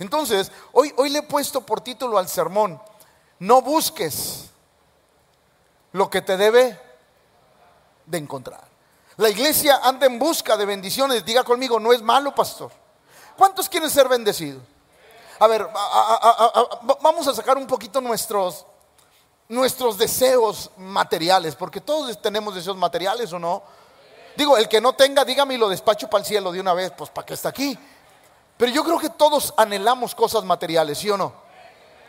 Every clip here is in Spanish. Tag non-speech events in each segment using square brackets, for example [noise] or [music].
Entonces, hoy, hoy le he puesto por título al sermón, no busques lo que te debe de encontrar. La iglesia anda en busca de bendiciones. Diga conmigo, no es malo, pastor. ¿Cuántos quieren ser bendecidos? A ver, vamos a sacar un poquito nuestros, nuestros deseos materiales, porque todos tenemos deseos materiales o no. Digo, el que no tenga, dígame y lo despacho para el cielo de una vez, pues para que está aquí. Pero yo creo que todos anhelamos cosas materiales, ¿sí o no?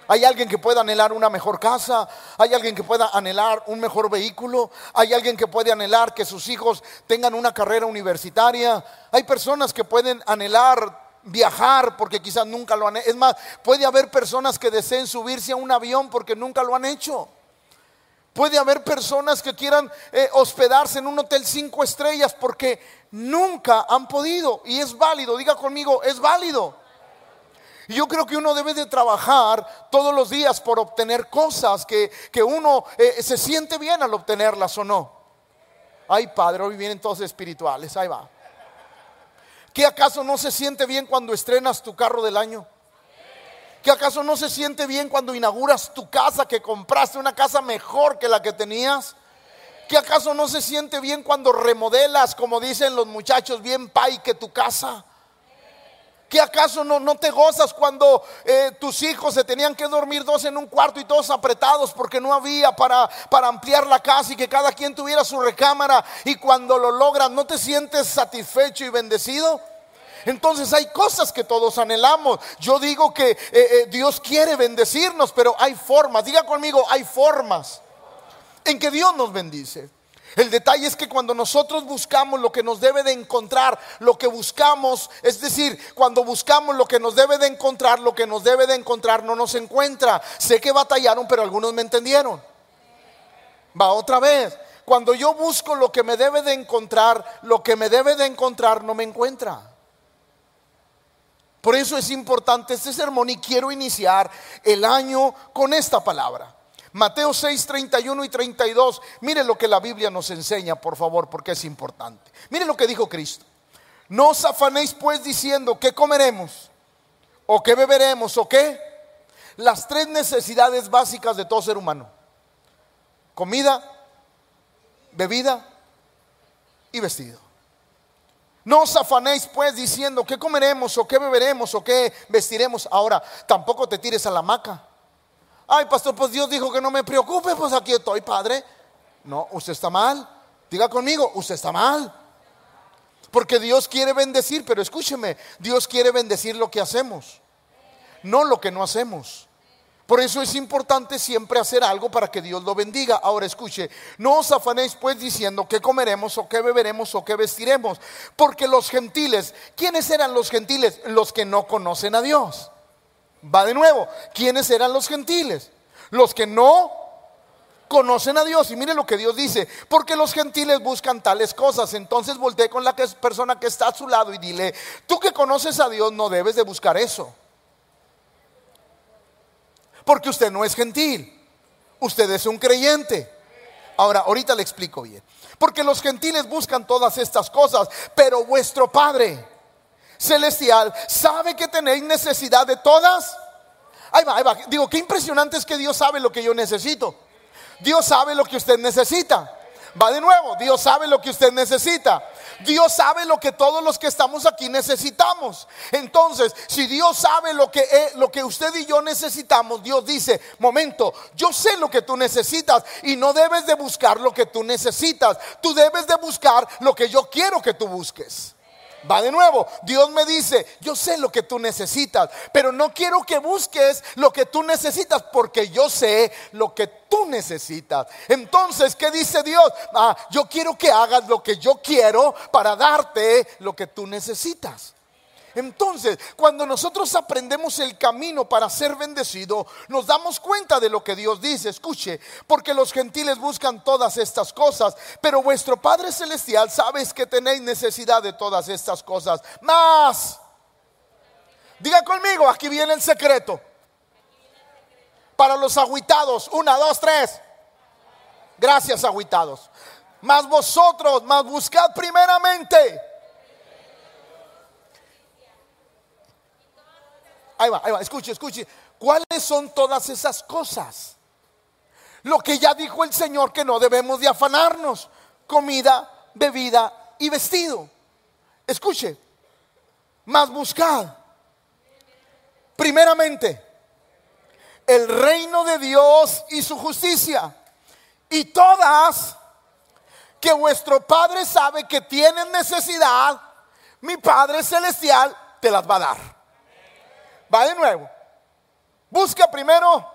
Hay alguien que pueda anhelar una mejor casa, hay alguien que pueda anhelar un mejor vehículo, hay alguien que puede anhelar que sus hijos tengan una carrera universitaria, hay personas que pueden anhelar viajar porque quizás nunca lo han hecho. Es más, puede haber personas que deseen subirse a un avión porque nunca lo han hecho. Puede haber personas que quieran eh, hospedarse en un hotel cinco estrellas porque nunca han podido. Y es válido, diga conmigo, es válido. Y yo creo que uno debe de trabajar todos los días por obtener cosas que, uno eh, se siente bien al obtenerlas o no. Ay, Padre, hoy vienen todos espirituales, ahí va. ¿Qué acaso no se siente bien cuando estrenas tu carro del año? ¿Qué acaso no se siente bien cuando inauguras tu casa, que compraste una casa mejor que la que tenías? ¿Qué acaso no se siente bien cuando remodelas, como dicen los muchachos, bien pay que tu casa? ¿Qué acaso no, no te gozas cuando eh, tus hijos se tenían que dormir dos en un cuarto y todos apretados porque no había para, para ampliar la casa y que cada quien tuviera su recámara y cuando lo logras no te sientes satisfecho y bendecido? Entonces hay cosas que todos anhelamos. Yo digo que eh, eh, Dios quiere bendecirnos, pero hay formas. Diga conmigo, hay formas en que Dios nos bendice. El detalle es que cuando nosotros buscamos lo que nos debe de encontrar, lo que buscamos, es decir, cuando buscamos lo que nos debe de encontrar, lo que nos debe de encontrar no nos encuentra. Sé que batallaron, pero algunos me entendieron. Va otra vez. Cuando yo busco lo que me debe de encontrar, lo que me debe de encontrar no me encuentra. Por eso es importante este sermón y quiero iniciar el año con esta palabra. Mateo 6, 31 y 32. Mire lo que la Biblia nos enseña, por favor, porque es importante. Mire lo que dijo Cristo. No os afanéis pues diciendo qué comeremos, o qué beberemos, o qué. Las tres necesidades básicas de todo ser humano. Comida, bebida y vestido. No os afanéis pues diciendo qué comeremos, o qué beberemos, o qué vestiremos. Ahora, tampoco te tires a la hamaca Ay, pastor, pues Dios dijo que no me preocupe, pues aquí estoy, padre. No, usted está mal. Diga conmigo, usted está mal. Porque Dios quiere bendecir, pero escúcheme, Dios quiere bendecir lo que hacemos, no lo que no hacemos. Por eso es importante siempre hacer algo para que Dios lo bendiga. Ahora escuche, no os afanéis pues diciendo qué comeremos o qué beberemos o qué vestiremos. Porque los gentiles, ¿quiénes eran los gentiles? Los que no conocen a Dios. Va de nuevo. ¿Quiénes eran los gentiles? Los que no conocen a Dios. Y mire lo que Dios dice. Porque los gentiles buscan tales cosas. Entonces volteé con la persona que está a su lado y dile, tú que conoces a Dios no debes de buscar eso. Porque usted no es gentil. Usted es un creyente. Ahora, ahorita le explico bien. Porque los gentiles buscan todas estas cosas. Pero vuestro Padre celestial sabe que tenéis necesidad de todas. Ahí va, ahí va. Digo, qué impresionante es que Dios sabe lo que yo necesito. Dios sabe lo que usted necesita. Va de nuevo, Dios sabe lo que usted necesita. Dios sabe lo que todos los que estamos aquí necesitamos. Entonces, si Dios sabe lo que, eh, lo que usted y yo necesitamos, Dios dice, momento, yo sé lo que tú necesitas y no debes de buscar lo que tú necesitas. Tú debes de buscar lo que yo quiero que tú busques. Va de nuevo, Dios me dice, yo sé lo que tú necesitas, pero no quiero que busques lo que tú necesitas porque yo sé lo que tú necesitas. Entonces, ¿qué dice Dios? Ah, yo quiero que hagas lo que yo quiero para darte lo que tú necesitas. Entonces, cuando nosotros aprendemos el camino para ser bendecido, nos damos cuenta de lo que Dios dice. Escuche, porque los gentiles buscan todas estas cosas, pero vuestro Padre Celestial sabes que tenéis necesidad de todas estas cosas. Más, diga conmigo, aquí viene el secreto. Para los aguitados, una, dos, tres. Gracias, aguitados. Más vosotros, más buscad primeramente ahí va, ahí va, escuche, escuche. ¿Cuáles son todas esas cosas? Lo que ya dijo el Señor que no debemos de afanarnos. Comida, bebida y vestido. Escuche, más buscad. Primeramente, el reino de Dios y su justicia. Y todas que vuestro Padre sabe que tienen necesidad, mi Padre Celestial te las va a dar. Va de nuevo. Busca primero.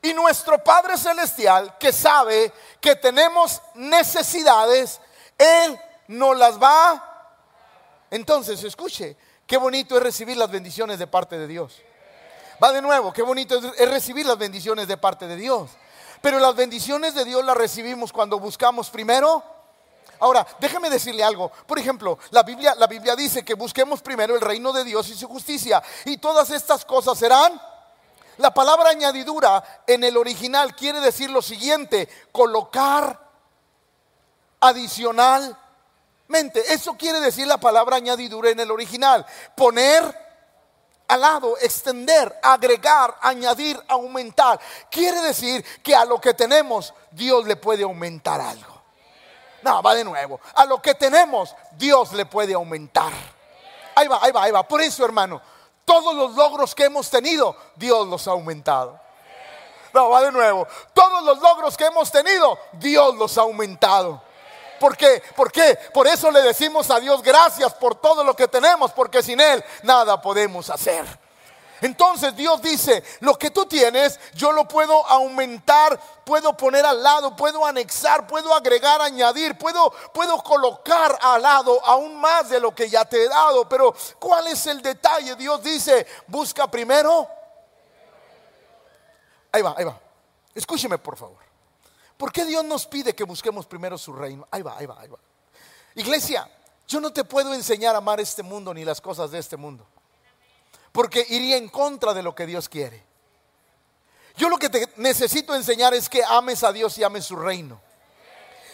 Y nuestro Padre Celestial, que sabe que tenemos necesidades, Él nos las va. Entonces, escuche, qué bonito es recibir las bendiciones de parte de Dios. Va de nuevo, qué bonito es recibir las bendiciones de parte de Dios. Pero las bendiciones de Dios las recibimos cuando buscamos primero. Ahora, déjeme decirle algo. Por ejemplo, la Biblia, la Biblia dice que busquemos primero el reino de Dios y su justicia. Y todas estas cosas serán. La palabra añadidura en el original quiere decir lo siguiente, colocar adicionalmente. Eso quiere decir la palabra añadidura en el original. Poner al lado, extender, agregar, añadir, aumentar. Quiere decir que a lo que tenemos Dios le puede aumentar algo. No, va de nuevo. A lo que tenemos Dios le puede aumentar. Ahí va, ahí va, ahí va. Por eso, hermano, todos los logros que hemos tenido, Dios los ha aumentado. No, va de nuevo. Todos los logros que hemos tenido, Dios los ha aumentado. ¿Por qué? ¿Por qué? Por eso le decimos a Dios gracias por todo lo que tenemos, porque sin Él nada podemos hacer. Entonces Dios dice, lo que tú tienes, yo lo puedo aumentar, puedo poner al lado, puedo anexar, puedo agregar, añadir, puedo, puedo colocar al lado aún más de lo que ya te he dado. Pero ¿cuál es el detalle? Dios dice, busca primero. Ahí va, ahí va. Escúcheme por favor. ¿Por qué Dios nos pide que busquemos primero su reino? Ahí va, ahí va, ahí va. Iglesia, yo no te puedo enseñar a amar este mundo ni las cosas de este mundo. Porque iría en contra de lo que Dios quiere. Yo lo que te necesito enseñar es que ames a Dios y ames su reino.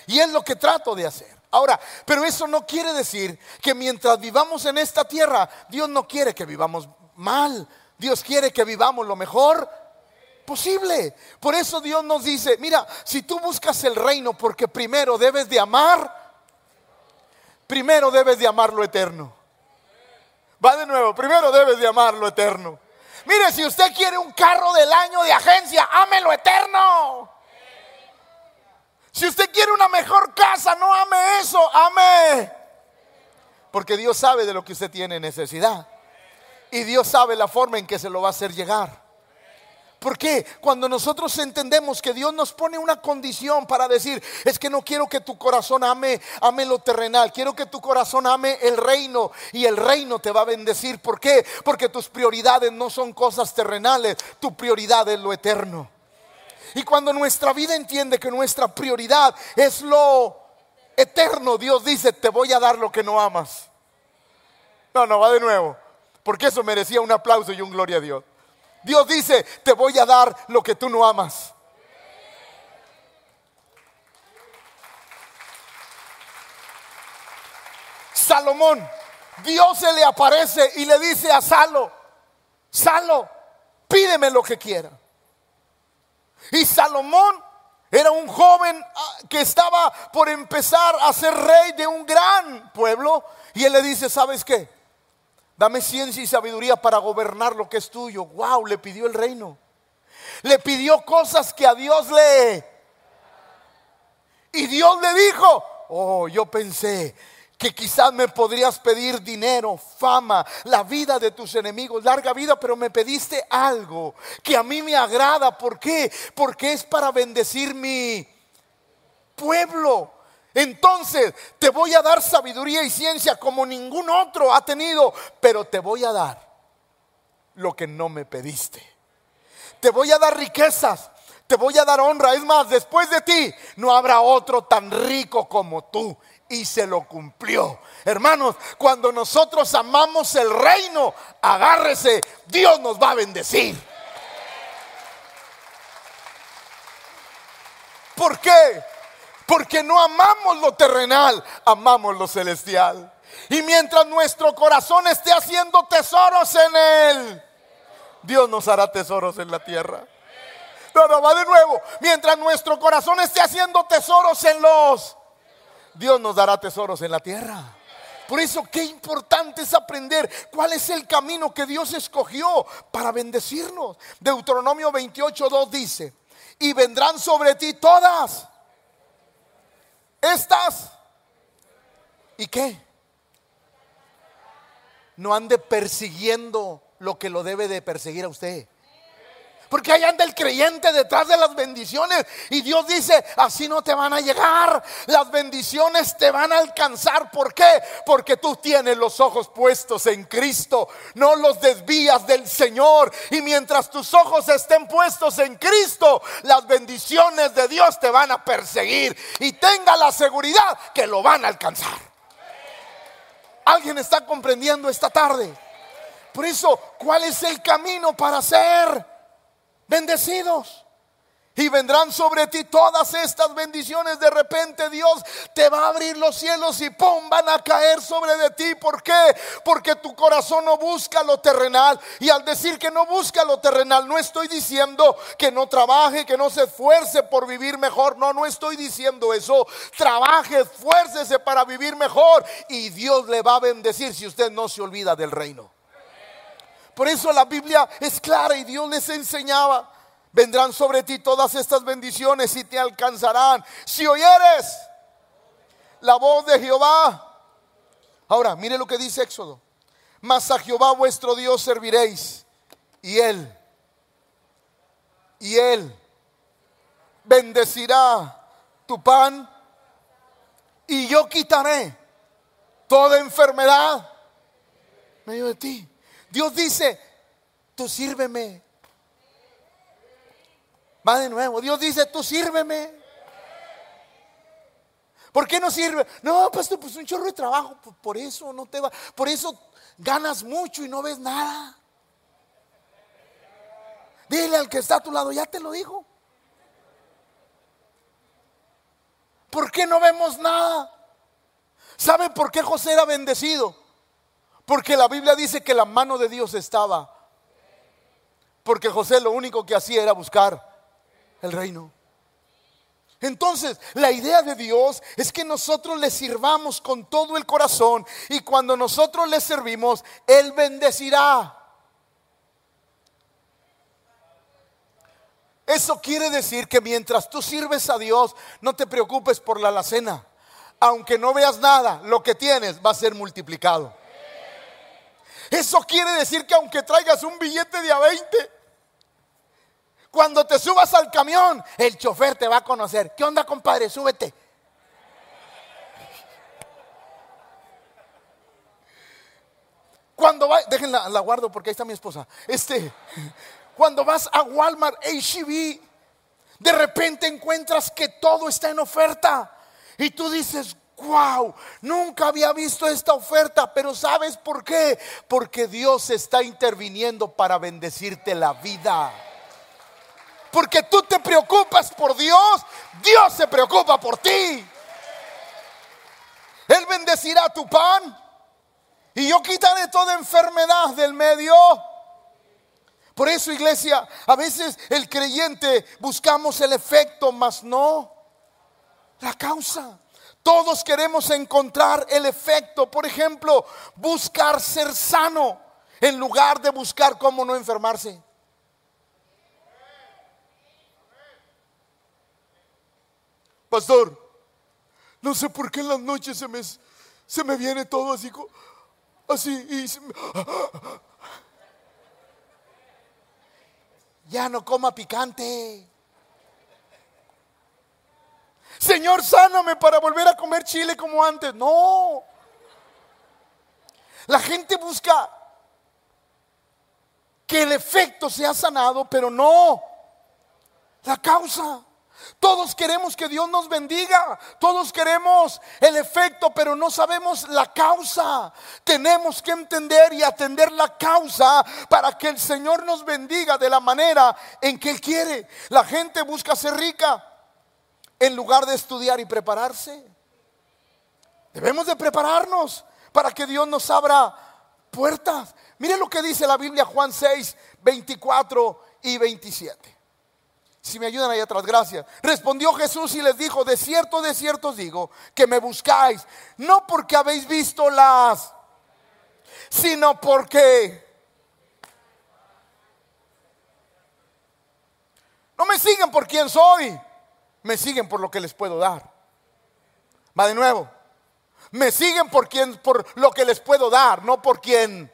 Y es lo que trato de hacer. Ahora, pero eso no quiere decir que mientras vivamos en esta tierra, Dios no quiere que vivamos mal. Dios quiere que vivamos lo mejor posible. Por eso Dios nos dice, mira, si tú buscas el reino porque primero debes de amar, primero debes de amar lo eterno. Va de nuevo, primero debes de amar lo eterno. Mire, si usted quiere un carro del año de agencia, ame lo eterno. Si usted quiere una mejor casa, no ame eso, ame. Porque Dios sabe de lo que usted tiene necesidad. Y Dios sabe la forma en que se lo va a hacer llegar. ¿Por qué? Cuando nosotros entendemos que Dios nos pone una condición para decir, es que no quiero que tu corazón ame, ame lo terrenal, quiero que tu corazón ame el reino y el reino te va a bendecir. ¿Por qué? Porque tus prioridades no son cosas terrenales, tu prioridad es lo eterno. Y cuando nuestra vida entiende que nuestra prioridad es lo eterno, Dios dice, te voy a dar lo que no amas. No, no, va de nuevo. Porque eso merecía un aplauso y un gloria a Dios. Dios dice, te voy a dar lo que tú no amas. Salomón, Dios se le aparece y le dice a Salo, Salo, pídeme lo que quiera. Y Salomón era un joven ah, que estaba por empezar a ser rey de un gran pueblo. Y él le dice, ¿sabes qué? Dame ciencia y sabiduría para gobernar lo que es tuyo. Wow, le pidió el reino. Le pidió cosas que a Dios le... Y Dios le dijo, oh, yo pensé que quizás me podrías pedir dinero, fama, la vida de tus enemigos, larga vida, pero me pediste algo que a mí me agrada. ¿Por qué? Porque es para bendecir mi pueblo. Entonces te voy a dar sabiduría y ciencia como ningún otro ha tenido, pero te voy a dar lo que no me pediste. Te voy a dar riquezas, te voy a dar honra. Es más, después de ti no habrá otro tan rico como tú. Y se lo cumplió. Hermanos, cuando nosotros amamos el reino, agárrese, Dios nos va a bendecir. ¿Por qué? Porque no amamos lo terrenal, amamos lo celestial. Y mientras nuestro corazón esté haciendo tesoros en Él, Dios nos hará tesoros en la tierra. No, no, va de nuevo. Mientras nuestro corazón esté haciendo tesoros en los, Dios nos dará tesoros en la tierra. Por eso qué importante es aprender cuál es el camino que Dios escogió para bendecirnos. Deuteronomio 28.2 dice, y vendrán sobre ti todas estas. ¿Y qué? No ande persiguiendo lo que lo debe de perseguir a usted. Porque ahí anda el creyente detrás de las bendiciones. Y Dios dice, así no te van a llegar. Las bendiciones te van a alcanzar. ¿Por qué? Porque tú tienes los ojos puestos en Cristo. No los desvías del Señor. Y mientras tus ojos estén puestos en Cristo, las bendiciones de Dios te van a perseguir. Y tenga la seguridad que lo van a alcanzar. ¿Alguien está comprendiendo esta tarde? Por eso, ¿cuál es el camino para ser? Bendecidos. Y vendrán sobre ti todas estas bendiciones. De repente Dios te va a abrir los cielos y pum, van a caer sobre de ti. ¿Por qué? Porque tu corazón no busca lo terrenal. Y al decir que no busca lo terrenal, no estoy diciendo que no trabaje, que no se esfuerce por vivir mejor. No, no estoy diciendo eso. Trabaje, esfuércese para vivir mejor. Y Dios le va a bendecir si usted no se olvida del reino. Por eso la Biblia es clara y Dios les enseñaba. Vendrán sobre ti todas estas bendiciones y te alcanzarán. Si oyeres la voz de Jehová. Ahora, mire lo que dice Éxodo. Mas a Jehová vuestro Dios serviréis. Y Él, y Él bendecirá tu pan. Y yo quitaré toda enfermedad medio de ti. Dios dice, tú sírveme. Va de nuevo. Dios dice, tú sírveme. ¿Por qué no sirve? No, pastor, pues un chorro de trabajo. Por eso no te va. Por eso ganas mucho y no ves nada. Dile al que está a tu lado, ya te lo dijo. ¿Por qué no vemos nada? ¿Saben por qué José era bendecido? Porque la Biblia dice que la mano de Dios estaba. Porque José lo único que hacía era buscar el reino. Entonces, la idea de Dios es que nosotros le sirvamos con todo el corazón y cuando nosotros le servimos, Él bendecirá. Eso quiere decir que mientras tú sirves a Dios, no te preocupes por la alacena. Aunque no veas nada, lo que tienes va a ser multiplicado. Eso quiere decir que aunque traigas un billete de a 20, cuando te subas al camión, el chofer te va a conocer. ¿Qué onda, compadre? Súbete. Cuando va, déjenla, la guardo porque ahí está mi esposa. Este, cuando vas a Walmart, HB, de repente encuentras que todo está en oferta. Y tú dices, wow, nunca había visto esta oferta, pero ¿sabes por qué? Porque Dios está interviniendo para bendecirte la vida. Porque tú te preocupas por Dios, Dios se preocupa por ti. Él bendecirá tu pan y yo quitaré toda enfermedad del medio. Por eso, iglesia, a veces el creyente buscamos el efecto, mas no la causa. Todos queremos encontrar el efecto. Por ejemplo, buscar ser sano en lugar de buscar cómo no enfermarse. Pastor, no sé por qué en las noches se me, se me viene todo así, así y ya no coma picante. Señor, sáname para volver a comer chile como antes. No. La gente busca que el efecto sea sanado, pero no la causa. Todos queremos que Dios nos bendiga, todos queremos el efecto, pero no sabemos la causa. Tenemos que entender y atender la causa para que el Señor nos bendiga de la manera en que Él quiere. La gente busca ser rica, en lugar de estudiar y prepararse. Debemos de prepararnos para que Dios nos abra puertas. Mire lo que dice la Biblia Juan 6, 24 y 27. Si me ayudan ahí atrás, gracias. Respondió Jesús y les dijo, de cierto, de cierto os digo, que me buscáis, no porque habéis visto las, sino porque... No me siguen por quien soy, me siguen por lo que les puedo dar. Va de nuevo. Me siguen por quien, por lo que les puedo dar, no por quien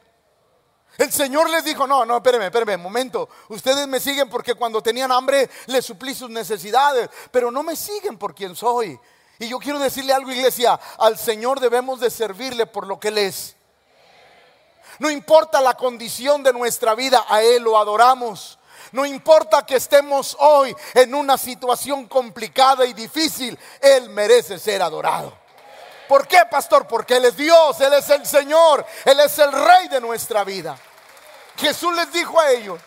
el Señor les dijo, no, no, espérenme, espérenme, momento. Ustedes me siguen porque cuando tenían hambre les suplí sus necesidades, pero no me siguen por quien soy. Y yo quiero decirle algo, iglesia, al Señor debemos de servirle por lo que Él es. No importa la condición de nuestra vida, a Él lo adoramos. No importa que estemos hoy en una situación complicada y difícil, Él merece ser adorado. ¿Por qué, pastor? Porque Él es Dios, Él es el Señor, Él es el Rey de nuestra vida. Jesús les dijo a ellos,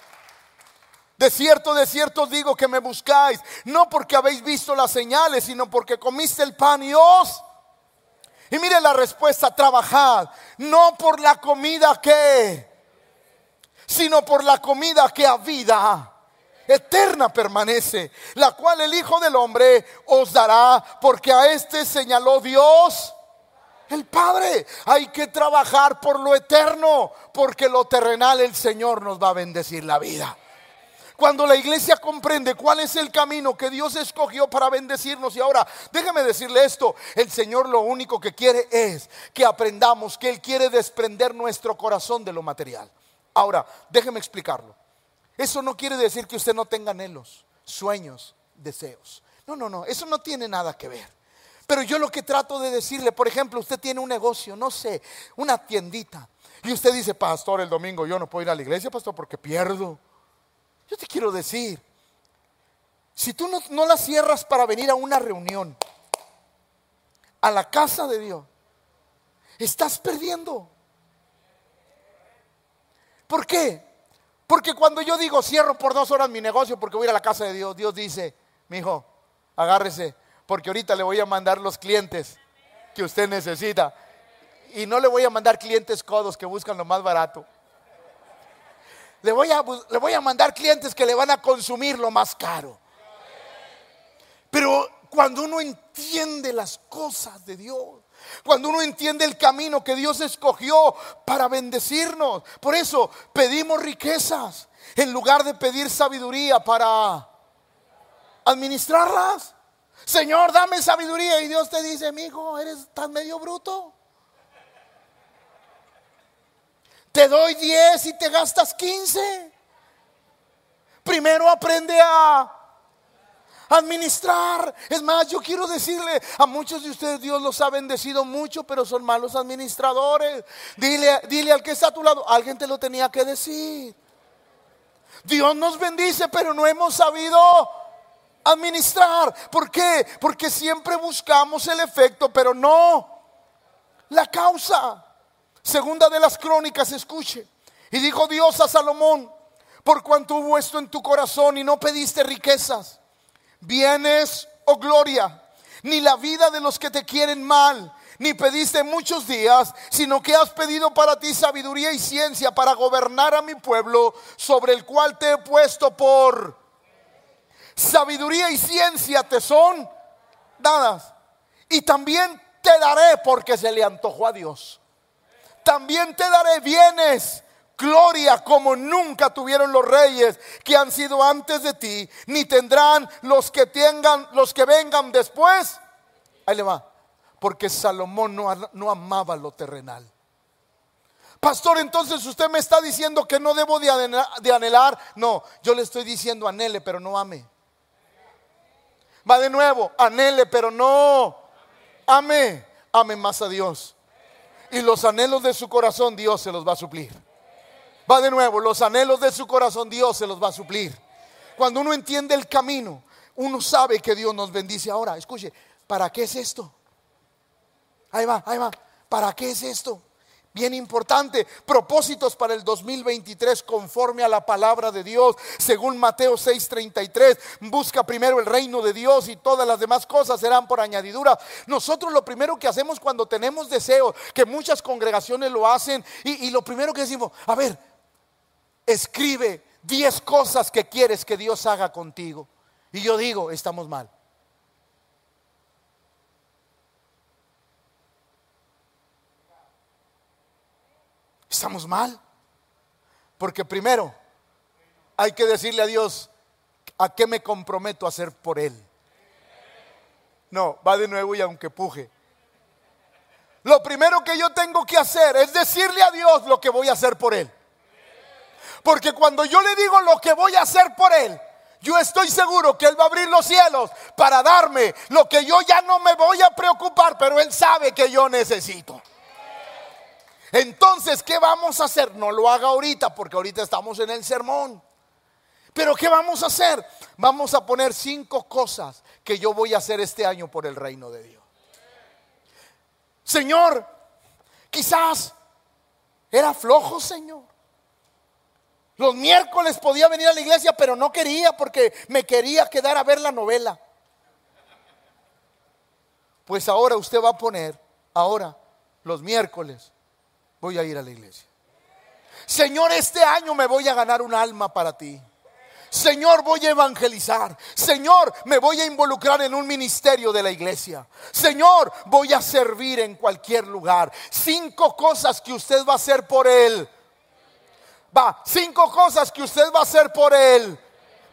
de cierto, de cierto digo que me buscáis, no porque habéis visto las señales, sino porque comiste el pan y os... Y mire la respuesta, trabajad, no por la comida que, sino por la comida que a vida eterna permanece, la cual el Hijo del Hombre os dará, porque a este señaló Dios. El Padre, hay que trabajar por lo eterno, porque lo terrenal el Señor nos va a bendecir la vida. Cuando la iglesia comprende cuál es el camino que Dios escogió para bendecirnos, y ahora déjeme decirle esto, el Señor lo único que quiere es que aprendamos que Él quiere desprender nuestro corazón de lo material. Ahora, déjeme explicarlo. Eso no quiere decir que usted no tenga anhelos, sueños, deseos. No, no, no, eso no tiene nada que ver. Pero yo lo que trato de decirle, por ejemplo, usted tiene un negocio, no sé, una tiendita. Y usted dice, pastor, el domingo yo no puedo ir a la iglesia, pastor, porque pierdo. Yo te quiero decir, si tú no, no la cierras para venir a una reunión, a la casa de Dios, estás perdiendo. ¿Por qué? Porque cuando yo digo cierro por dos horas mi negocio porque voy a ir a la casa de Dios, Dios dice, mi hijo, agárrese, porque ahorita le voy a mandar los clientes que usted necesita. Y no le voy a mandar clientes codos que buscan lo más barato. Le voy a, le voy a mandar clientes que le van a consumir lo más caro. Pero cuando uno entiende las cosas de Dios, cuando uno entiende el camino que Dios escogió para bendecirnos. Por eso pedimos riquezas en lugar de pedir sabiduría para administrarlas. Señor, dame sabiduría. Y Dios te dice, mi hijo, eres tan medio bruto. Te doy 10 y te gastas 15. Primero aprende a administrar. Es más, yo quiero decirle a muchos de ustedes, Dios los ha bendecido mucho, pero son malos administradores. Dile, dile al que está a tu lado, alguien te lo tenía que decir. Dios nos bendice, pero no hemos sabido administrar. ¿Por qué? Porque siempre buscamos el efecto, pero no la causa. Segunda de las crónicas, escuche. Y dijo Dios a Salomón, por cuanto hubo esto en tu corazón y no pediste riquezas bienes o gloria, ni la vida de los que te quieren mal, ni pediste muchos días, sino que has pedido para ti sabiduría y ciencia para gobernar a mi pueblo, sobre el cual te he puesto por sabiduría y ciencia te son dadas. Y también te daré porque se le antojó a Dios. También te daré bienes gloria como nunca tuvieron los reyes que han sido antes de ti, ni tendrán los que tengan, los que vengan después. Ahí le va, porque Salomón no, no amaba lo terrenal. Pastor, entonces usted me está diciendo que no debo de anhelar. No, yo le estoy diciendo anhele, pero no ame. Va de nuevo, anhele, pero no ame. Ame más a Dios. Y los anhelos de su corazón Dios se los va a suplir. Va de nuevo, los anhelos de su corazón Dios se los va a suplir. Cuando uno entiende el camino, uno sabe que Dios nos bendice. Ahora, escuche, ¿para qué es esto? Ahí va, ahí va. ¿Para qué es esto? Bien importante, propósitos para el 2023 conforme a la palabra de Dios. Según Mateo 6:33, busca primero el reino de Dios y todas las demás cosas serán por añadidura. Nosotros lo primero que hacemos cuando tenemos deseos, que muchas congregaciones lo hacen, y, y lo primero que decimos, a ver, escribe 10 cosas que quieres que Dios haga contigo. Y yo digo, estamos mal. Estamos mal. Porque primero hay que decirle a Dios a qué me comprometo a hacer por Él. No, va de nuevo y aunque puje. Lo primero que yo tengo que hacer es decirle a Dios lo que voy a hacer por Él. Porque cuando yo le digo lo que voy a hacer por Él, yo estoy seguro que Él va a abrir los cielos para darme lo que yo ya no me voy a preocupar, pero Él sabe que yo necesito. Entonces, ¿qué vamos a hacer? No lo haga ahorita porque ahorita estamos en el sermón. Pero ¿qué vamos a hacer? Vamos a poner cinco cosas que yo voy a hacer este año por el reino de Dios. Señor, quizás era flojo, Señor. Los miércoles podía venir a la iglesia, pero no quería porque me quería quedar a ver la novela. Pues ahora usted va a poner, ahora, los miércoles, voy a ir a la iglesia. Señor, este año me voy a ganar un alma para ti. Señor, voy a evangelizar. Señor, me voy a involucrar en un ministerio de la iglesia. Señor, voy a servir en cualquier lugar. Cinco cosas que usted va a hacer por Él. Va, cinco cosas que usted va a hacer por Él.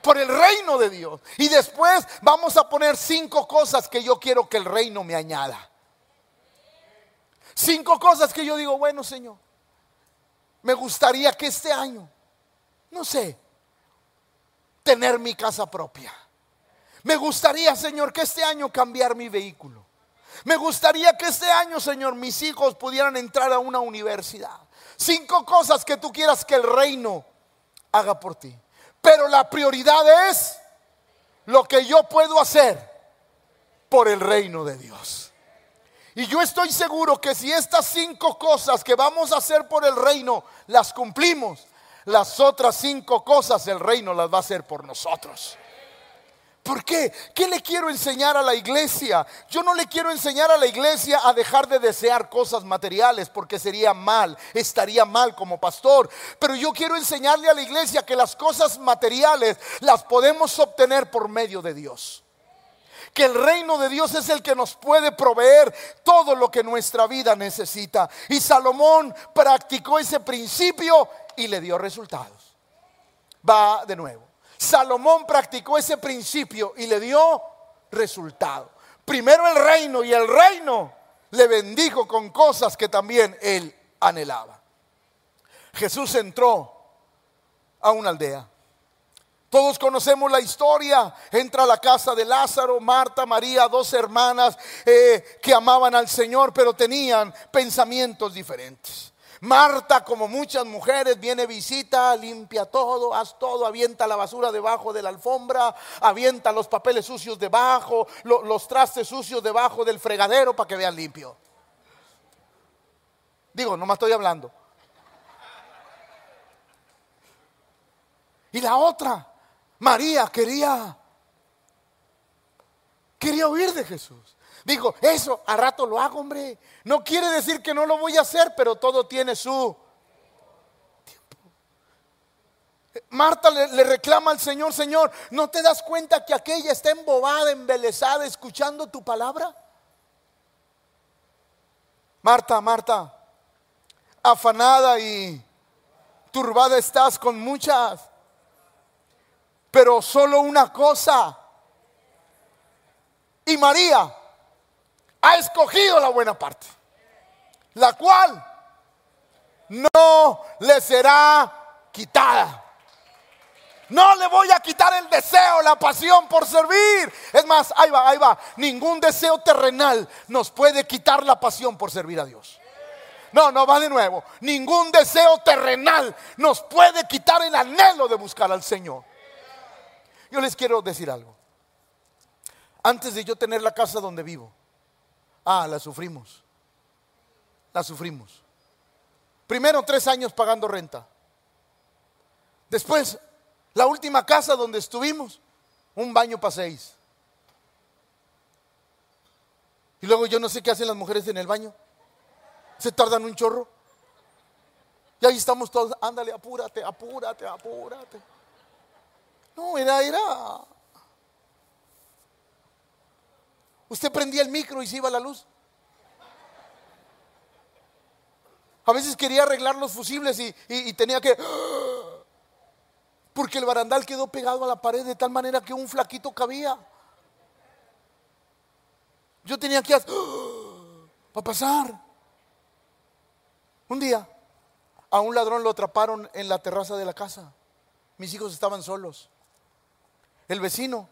Por el reino de Dios. Y después vamos a poner cinco cosas que yo quiero que el reino me añada. Cinco cosas que yo digo, bueno Señor, me gustaría que este año, no sé, tener mi casa propia. Me gustaría, Señor, que este año cambiar mi vehículo. Me gustaría que este año, Señor, mis hijos pudieran entrar a una universidad. Cinco cosas que tú quieras que el reino haga por ti. Pero la prioridad es lo que yo puedo hacer por el reino de Dios. Y yo estoy seguro que si estas cinco cosas que vamos a hacer por el reino las cumplimos, las otras cinco cosas el reino las va a hacer por nosotros. ¿Por qué? ¿Qué le quiero enseñar a la iglesia? Yo no le quiero enseñar a la iglesia a dejar de desear cosas materiales porque sería mal, estaría mal como pastor. Pero yo quiero enseñarle a la iglesia que las cosas materiales las podemos obtener por medio de Dios que el reino de Dios es el que nos puede proveer todo lo que nuestra vida necesita. Y Salomón practicó ese principio y le dio resultados. Va de nuevo. Salomón practicó ese principio y le dio resultado. Primero el reino y el reino le bendijo con cosas que también él anhelaba. Jesús entró a una aldea todos conocemos la historia. Entra a la casa de Lázaro, Marta, María, dos hermanas eh, que amaban al Señor, pero tenían pensamientos diferentes. Marta, como muchas mujeres, viene, visita, limpia todo, haz todo, avienta la basura debajo de la alfombra, avienta los papeles sucios debajo, los trastes sucios debajo del fregadero para que vean limpio. Digo, no me estoy hablando. Y la otra, María quería, quería oír de Jesús. Dijo, eso a rato lo hago, hombre. No quiere decir que no lo voy a hacer, pero todo tiene su tiempo. Marta le, reclama al Señor, Señor, ¿no te das cuenta que aquella está embobada, embelesada, escuchando tu palabra? Marta, Marta, afanada y turbada estás con muchas pero solo una cosa. Y María ha escogido la buena parte, la cual no le será quitada. No le voy a quitar el deseo, la pasión por servir. Es más, ahí va, ahí va. Ningún deseo terrenal nos puede quitar la pasión por servir a Dios. No, no va de nuevo. Ningún deseo terrenal nos puede quitar el anhelo de buscar al Señor. Yo les quiero decir algo. Antes de yo tener la casa donde vivo, ah, la sufrimos. La sufrimos. Primero tres años pagando renta. Después, la última casa donde estuvimos, un baño para seis. Y luego yo no sé qué hacen las mujeres en el baño. Se tardan un chorro. Y ahí estamos todos, ándale, apúrate, apúrate, apúrate. No, era, era. Usted prendía el micro y se iba la luz. A veces quería arreglar los fusibles y, tenía que... Porque el barandal quedó pegado a la pared de tal manera que un flaquito cabía. Yo tenía que... Para pasar. Un día a un ladrón lo atraparon en la terraza de la casa. Mis hijos estaban solos. El vecino,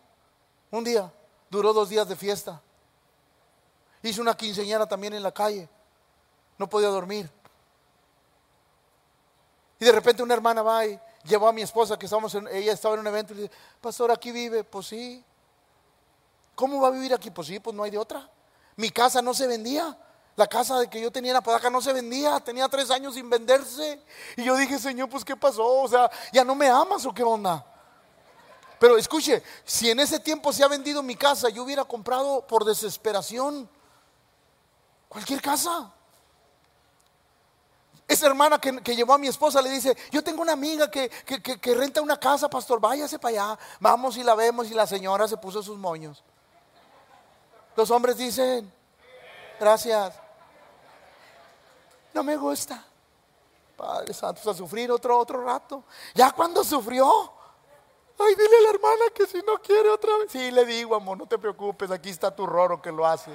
un día, duró dos días de fiesta. Hizo una quinceañera también en la calle. No podía dormir. Y de repente una hermana va y llevó a mi esposa, que estábamos en, ella estaba en un evento, y dice, pastor, aquí vive. Pues sí. ¿Cómo va a vivir aquí? Pues sí, pues no hay de otra. Mi casa no se vendía. La casa de que yo tenía en Apodaca no se vendía. Tenía tres años sin venderse. Y yo dije, Señor, pues ¿qué pasó? O sea, ¿ya no me amas o qué onda? Pero escuche, si en ese tiempo se ha vendido mi casa, yo hubiera comprado por desesperación cualquier casa. Esa hermana que, llevó a mi esposa le dice, yo tengo una amiga que, que, renta una casa, pastor, váyase para allá. Vamos y la vemos y la señora se puso sus moños. Los hombres dicen, gracias. No me gusta. Padre Santo, a sufrir otro, otro rato. Ya cuando sufrió, ay, dile a la hermana que si no quiere otra vez. Sí, le digo, amor, no te preocupes, aquí está tu roro que lo hace.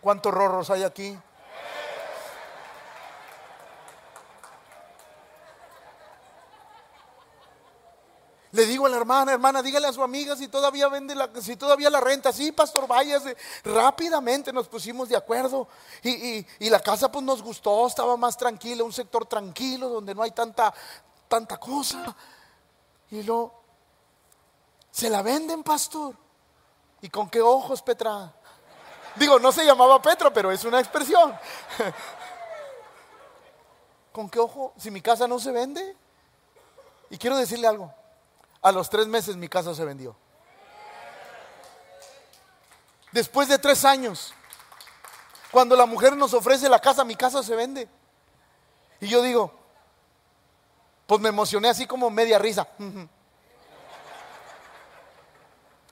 ¿Cuántos rorros hay aquí? Le digo a la hermana, hermana, dígale a su amiga si todavía vende la, si todavía la renta. Sí, pastor, váyase. Rápidamente nos pusimos de acuerdo. Y, la casa pues nos gustó, estaba más tranquila, un sector tranquilo donde no hay tanta, tanta cosa. Y luego, ¿se la venden, pastor? ¿Y con qué ojos, Petra? Digo, no se llamaba Petro, pero es una expresión. ¿Con qué ojo? Si mi casa no se vende. Y quiero decirle algo. A los tres meses mi casa se vendió. Después de tres años, cuando la mujer nos ofrece la casa, mi casa se vende. Y yo digo, pues me emocioné así como media risa.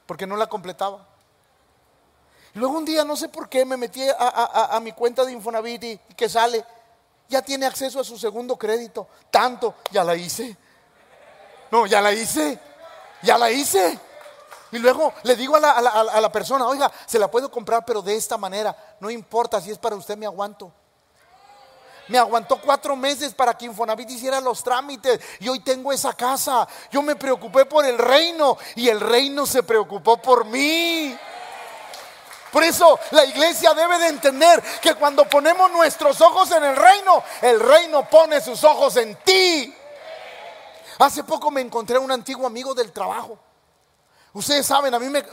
Porque no la completaba. Luego un día, no sé por qué, me metí a, mi cuenta de Infonavit y, que sale, ya tiene acceso a su segundo crédito. Tanto, ya la hice. No, ya la hice. Ya la hice. Y luego le digo a la, a la, persona, oiga, se la puedo comprar, pero de esta manera. No importa si es para usted, me aguanto. Me aguantó cuatro meses para que Infonavit hiciera los trámites y hoy tengo esa casa. Yo me preocupé por el reino y el reino se preocupó por mí. Por eso la iglesia debe de entender que cuando ponemos nuestros ojos en el reino, el reino pone sus ojos en ti. Hace poco me encontré a un antiguo amigo del trabajo. Ustedes saben, a mí me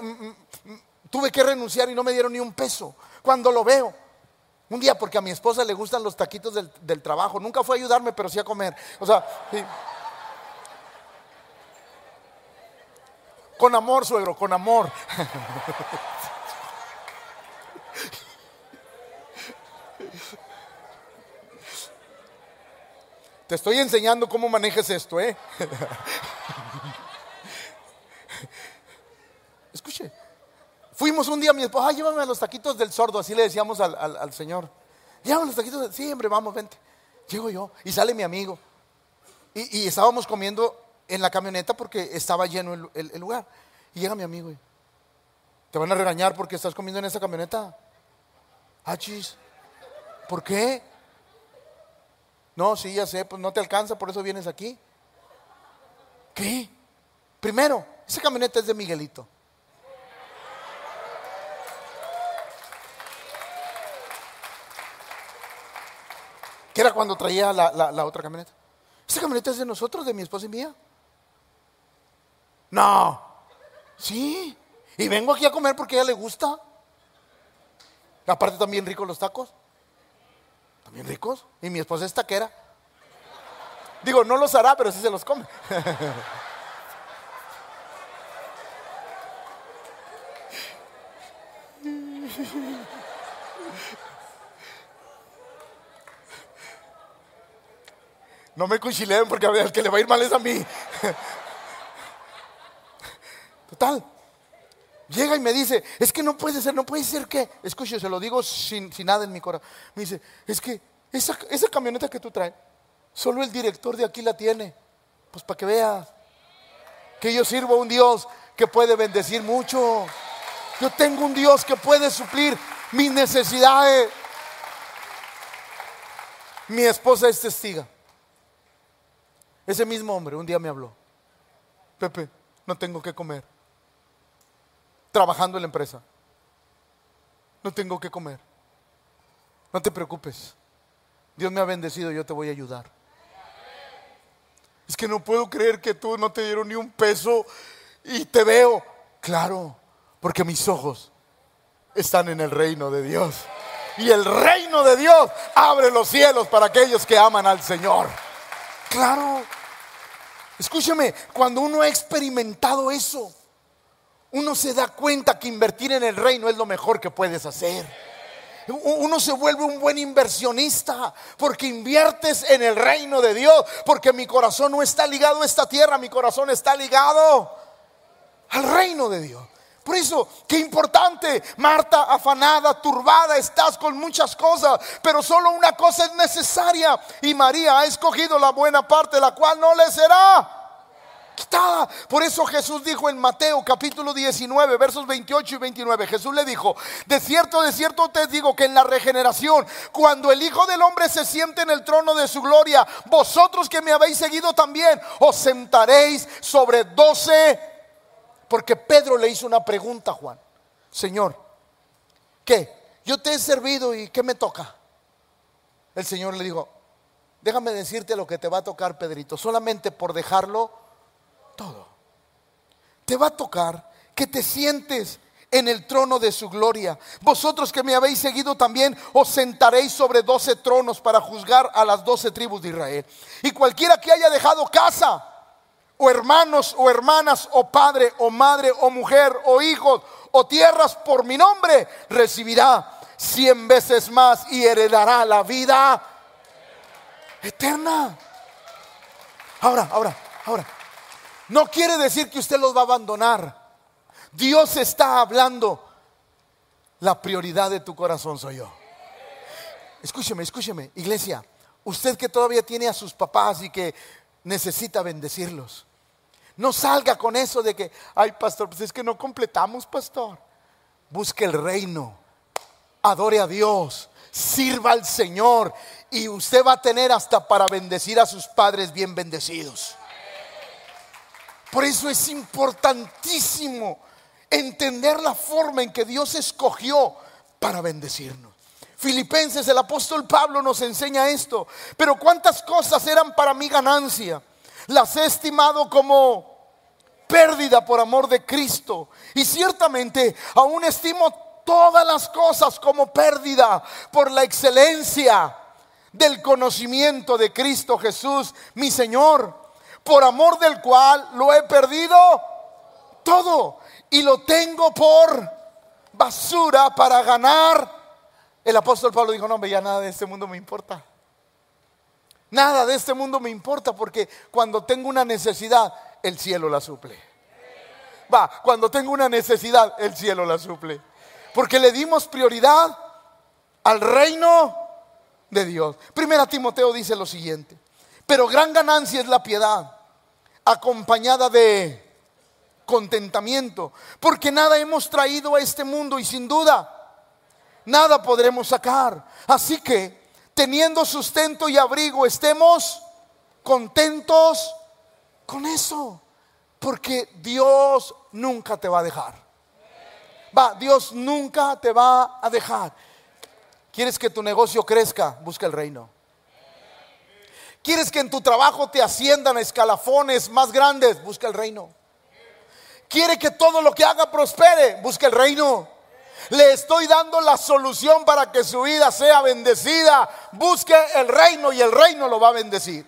tuve que renunciar y no me dieron ni un peso. Cuando lo veo, un día porque a mi esposa le gustan los taquitos del, trabajo. Nunca fue a ayudarme, pero sí a comer. O sea, con amor, suegro, con amor. [laughs] Te estoy enseñando cómo manejes esto, ¿eh? Escuche, fuimos un día, mi esposa, ay, llévame a los taquitos del sordo, así le decíamos al, Señor. Llévame a los taquitos del, sí, hombre, vamos, vente. Llego yo y sale mi amigo. Y, estábamos comiendo en la camioneta porque estaba lleno el, lugar. Y llega mi amigo y, ¿te van a regañar porque estás comiendo en esa camioneta? Ah, chis, ¿por qué? No, sí, ya sé, pues no te alcanza, por eso vienes aquí. ¿Qué? Primero, esa camioneta es de Miguelito. ¿Qué era cuando traía la, otra camioneta. Esa camioneta es de nosotros, de mi esposa y mía. No. Sí. Y vengo aquí a comer porque a ella le gusta. Aparte también ricos los tacos. También ricos. Y mi esposa es taquera. Digo, no los hará, pero sí se los come. No me cuchileen porque al que le va a ir mal es a mí. Total. Llega y me dice, es que no puede ser, no puede ser que, escuche, se lo digo sin, nada en mi corazón. Me dice, es que esa, esa camioneta que tú traes, solo el director de aquí la tiene. Pues para que veas que yo sirvo a un Dios que puede bendecir mucho. Yo tengo un Dios que puede suplir mis necesidades. Mi esposa es testiga. Ese mismo hombre un día me habló. Pepe, no tengo que comer trabajando en la empresa. No tengo que comer. No te preocupes. Dios me ha bendecido, yo te voy a ayudar. Es que no puedo creer que tú no te dieron ni un peso y te veo. Claro, porque mis ojos están en el reino de Dios. Y el reino de Dios abre los cielos para aquellos que aman al Señor. Claro. Escúcheme, cuando uno ha experimentado eso, uno se da cuenta que invertir en el reino es lo mejor que puedes hacer. Uno se vuelve un buen inversionista porque inviertes en el reino de Dios, porque mi corazón no está ligado a esta tierra, mi corazón está ligado al reino de Dios. Por eso, qué importante, Marta, afanada, turbada, estás con muchas cosas, pero solo una cosa es necesaria y María ha escogido la buena parte, la cual no le será por eso Jesús dijo en Mateo capítulo 19, versos 28 y 29, Jesús le dijo, de cierto, de cierto te digo que en la regeneración, cuando el Hijo del Hombre se siente en el trono de su gloria, vosotros que me habéis seguido también, os sentaréis sobre doce, porque Pedro le hizo una pregunta Juan, Señor, ¿qué? Yo te he servido y ¿qué me toca? El Señor le dijo, déjame decirte lo que te va a tocar, Pedrito, solamente por dejarlo Te va a tocar que te sientes en el trono de su gloria. Vosotros que me habéis seguido también os sentaréis sobre doce tronos para juzgar a las doce tribus de Israel. Y cualquiera que haya dejado casa, o hermanos, o hermanas, o padre, o madre, o mujer, o hijos, o tierras por mi nombre, recibirá cien veces más y heredará la vida eterna. Ahora, ahora, ahora. No quiere decir que usted los va a abandonar. Dios está hablando. La prioridad de tu corazón soy yo. Escúcheme, escúcheme, iglesia. Usted que todavía tiene a sus papás y que necesita bendecirlos. No salga con eso de que, ay pastor, pues es que no completamos, pastor. Busque el reino, adore a Dios, sirva al Señor y usted va a tener hasta para bendecir a sus padres bien bendecidos. Por eso es importantísimo entender la forma en que Dios escogió para bendecirnos. Filipenses, el apóstol Pablo nos enseña esto. Pero cuántas cosas eran para mi ganancia. Las he estimado como pérdida por amor de Cristo. Y ciertamente aún estimo todas las cosas como pérdida por la excelencia del conocimiento de Cristo Jesús, mi Señor por amor del cual lo he perdido todo y lo tengo por basura para ganar. El apóstol Pablo dijo, no, hombre, ya nada de este mundo me importa. Nada de este mundo me importa porque cuando tengo una necesidad, el cielo la suple. Va, cuando tengo una necesidad, el cielo la suple. Porque le dimos prioridad al reino de Dios. Primera Timoteo dice lo siguiente. Pero gran ganancia es la piedad, acompañada de contentamiento, porque nada hemos traído a este mundo y sin duda nada podremos sacar. Así que, teniendo sustento y abrigo, estemos contentos con eso, porque Dios nunca te va a dejar. Va, Dios nunca te va a dejar. ¿Quieres que tu negocio crezca? Busca el reino. ¿Quieres que en tu trabajo te asciendan a escalafones más grandes? Busca el reino. ¿Quiere que todo lo que haga prospere? Busca el reino. Le estoy dando la solución para que su vida sea bendecida. Busque el reino y el reino lo va a bendecir.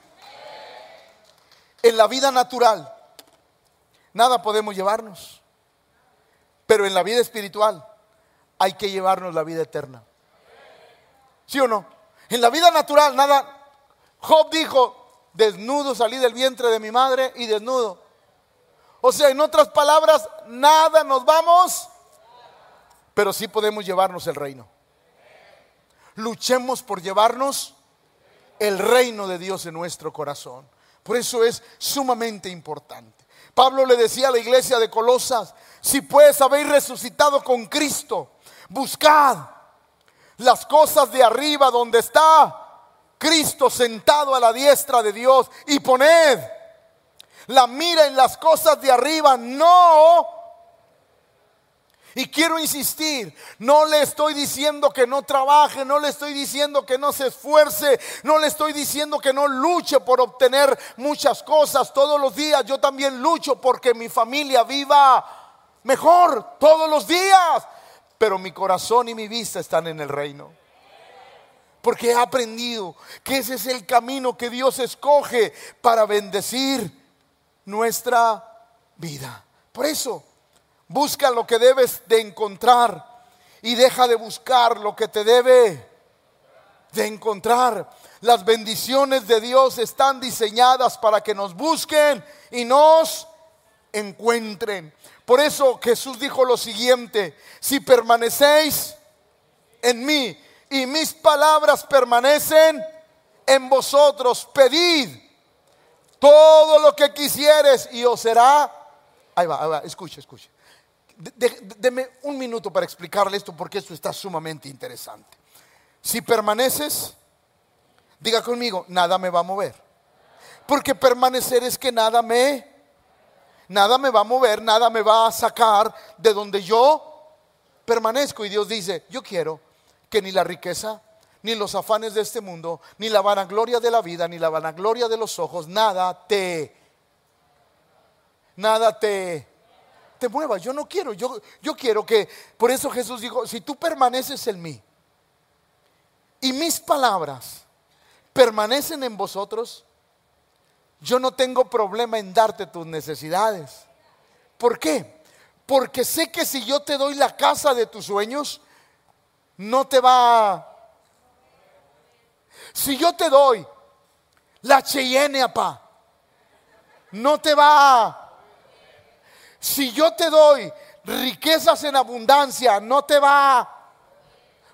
En la vida natural, nada podemos llevarnos. Pero en la vida espiritual hay que llevarnos la vida eterna. ¿Sí o no? En la vida natural, nada. Job dijo, desnudo salí del vientre de mi madre y desnudo. O sea, en otras palabras, nada nos vamos pero sí podemos llevarnos el reino. Luchemos por llevarnos el reino de Dios en nuestro corazón. Por eso es sumamente importante. Pablo le decía a la iglesia de Colosas, si pues habéis resucitado con Cristo, buscad las cosas de arriba donde está Cristo sentado a la diestra de Dios y poned la mira en las cosas de arriba, no y quiero insistir, no le estoy diciendo que no trabaje, no le estoy diciendo que no se esfuerce, no le estoy diciendo que no luche por obtener muchas cosas todos los días. Yo también lucho porque mi familia viva mejor todos los días. Pero mi corazón y mi vista están en el reino. Porque he aprendido que ese es el camino que Dios escoge para bendecir nuestra vida. Por eso Busca lo que debes de encontrar y deja de buscar lo que te debe de encontrar. Las bendiciones de Dios están diseñadas para que nos busquen y nos encuentren. Por eso Jesús dijo lo siguiente, si permanecéis en mí y mis palabras permanecen en vosotros, pedid todo lo que quisieres y os será. Ahí va, ahí va, escucha, escucha. Deme un minuto para explicarle esto porque esto está sumamente interesante. Si permaneces, diga conmigo, nada me va a mover. Porque permanecer es que nada me, nada me va a mover, nada me va a sacar de donde yo permanezco. Y Dios dice, yo quiero que ni la riqueza, ni los afanes de este mundo, ni la vanagloria de la vida, ni la vanagloria de los ojos, nada te, nada te te muevas. Yo no quiero, yo, yo quiero que, por eso Jesús dijo, si tú permaneces en mí y mis palabras permanecen en vosotros, yo no tengo problema en darte tus necesidades. ¿Por qué? Porque sé que si yo te doy la casa de tus sueños, no te va Si yo te doy la Cheyenne, apa, no te va si yo te doy riquezas en abundancia, no te va.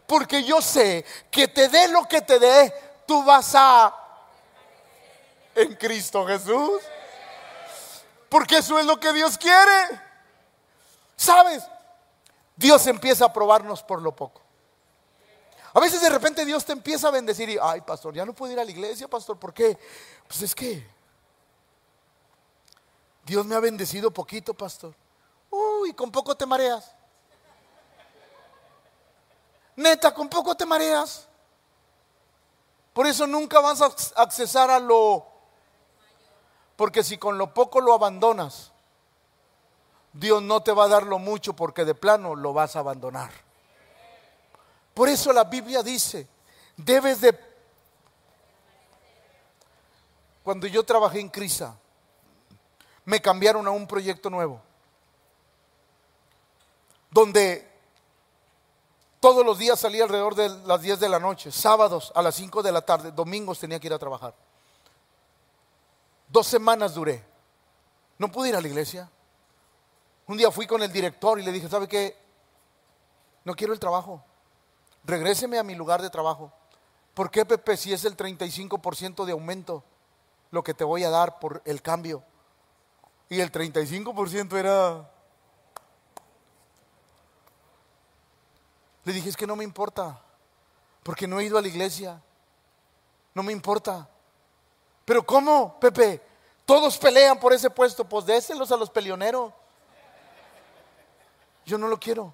Porque yo sé que te dé lo que te dé, tú vas a... En Cristo Jesús. Porque eso es lo que Dios quiere. ¿Sabes? Dios empieza a probarnos por lo poco. A veces de repente Dios te empieza a bendecir y, ay, pastor, ya no puedo ir a la iglesia, pastor, ¿por qué? Pues es que Dios me ha bendecido poquito, pastor. Uy, con poco te mareas. Neta, con poco te mareas. Por eso nunca vas a accesar a lo... Porque si con lo poco lo abandonas, Dios no te va a dar lo mucho porque de plano lo vas a abandonar. Por eso la Biblia dice, debes de... Cuando yo trabajé en Crisa, me cambiaron a un proyecto nuevo, donde todos los días salía alrededor de las 10 de la noche, sábados a las 5 de la tarde, domingos tenía que ir a trabajar. Dos semanas duré. No pude ir a la iglesia. Un día fui con el director y le dije, ¿sabe qué? No quiero el trabajo. Regréseme a mi lugar de trabajo. ¿Por qué, Pepe, si es el 35% de aumento lo que te voy a dar por el cambio? y el 35% era... Le dije, es que no me importa, porque no he ido a la iglesia, no me importa. Pero ¿cómo, Pepe? Todos pelean por ese puesto, pues déselos a los peleoneros. Yo no lo quiero.